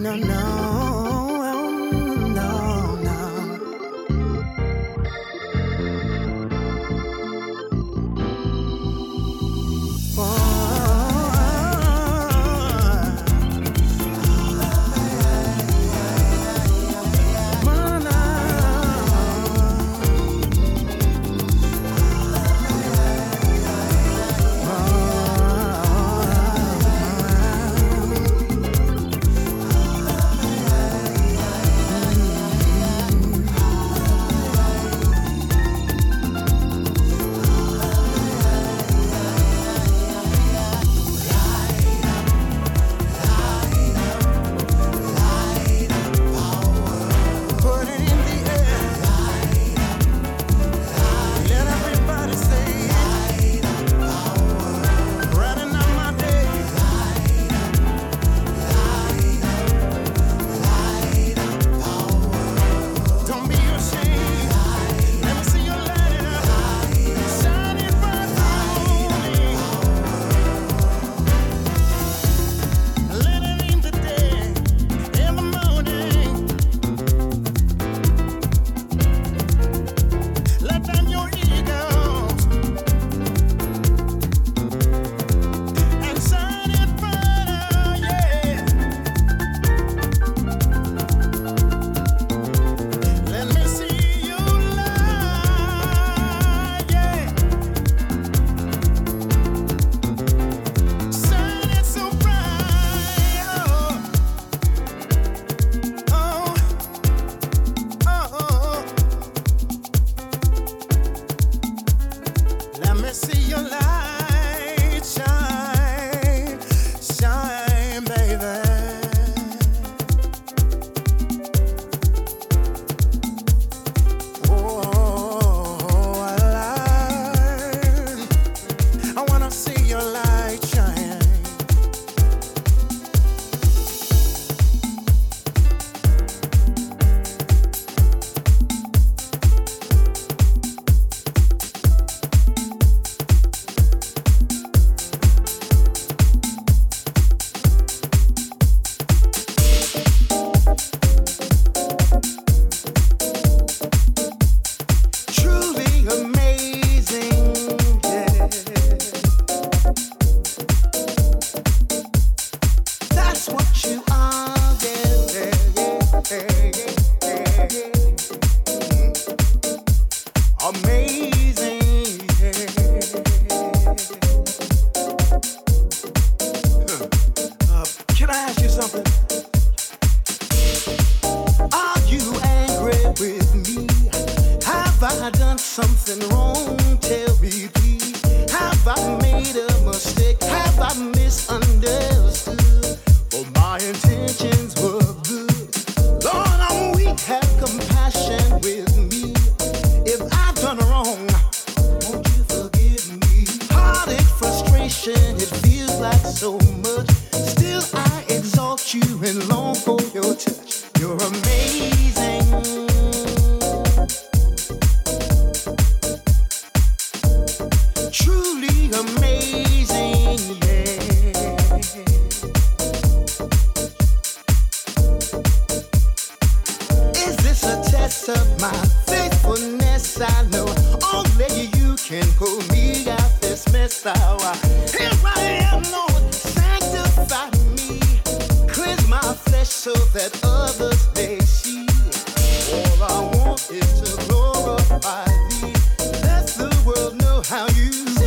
no, no. see your light. of my faithfulness, I know only you can pull me out this mess. Here I am, Lord, sanctify me, cleanse my flesh so that others may see. All I want is to glorify thee. Let the world know how you.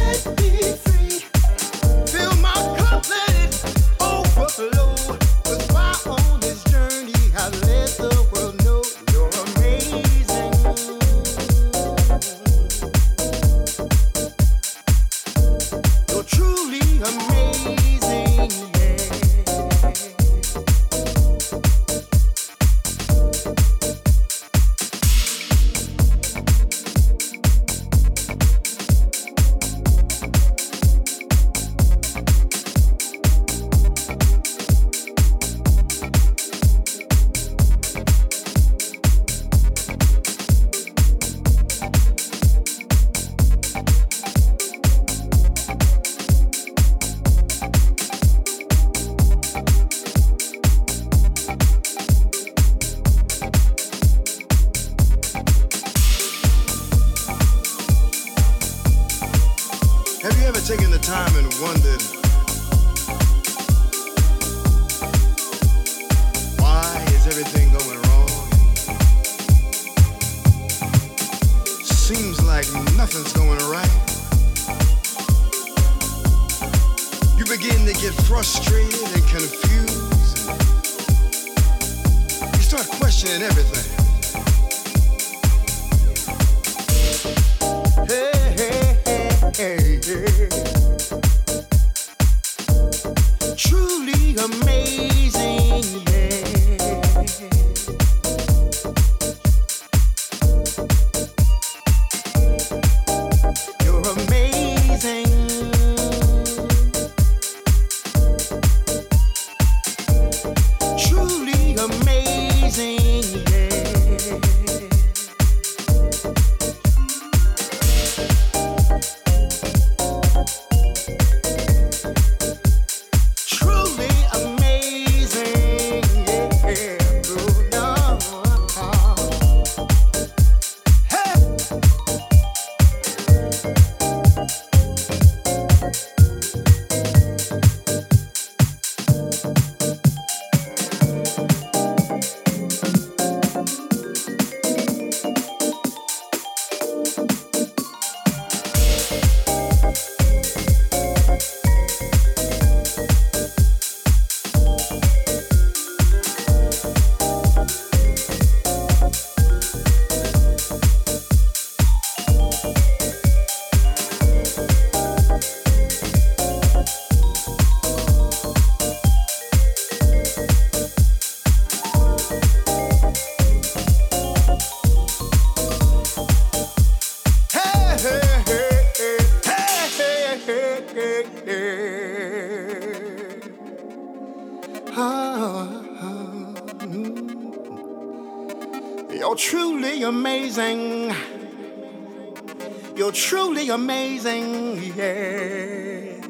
amazing, yeah.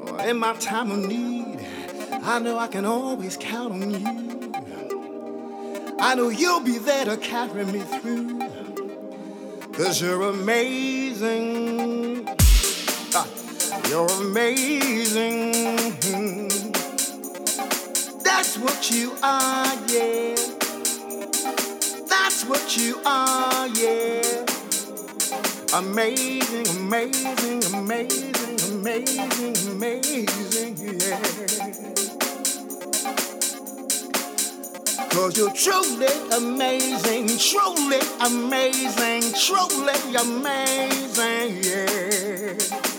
Oh, in my time of need, I know I can always count on you. I know you'll be there to carry me through. Cause you're amazing. Ah, you're amazing. That's what you are, yeah. That's what you are, yeah. Amazing, amazing, amazing, amazing, amazing, yeah. Cause you're truly amazing, truly amazing, truly amazing, yeah.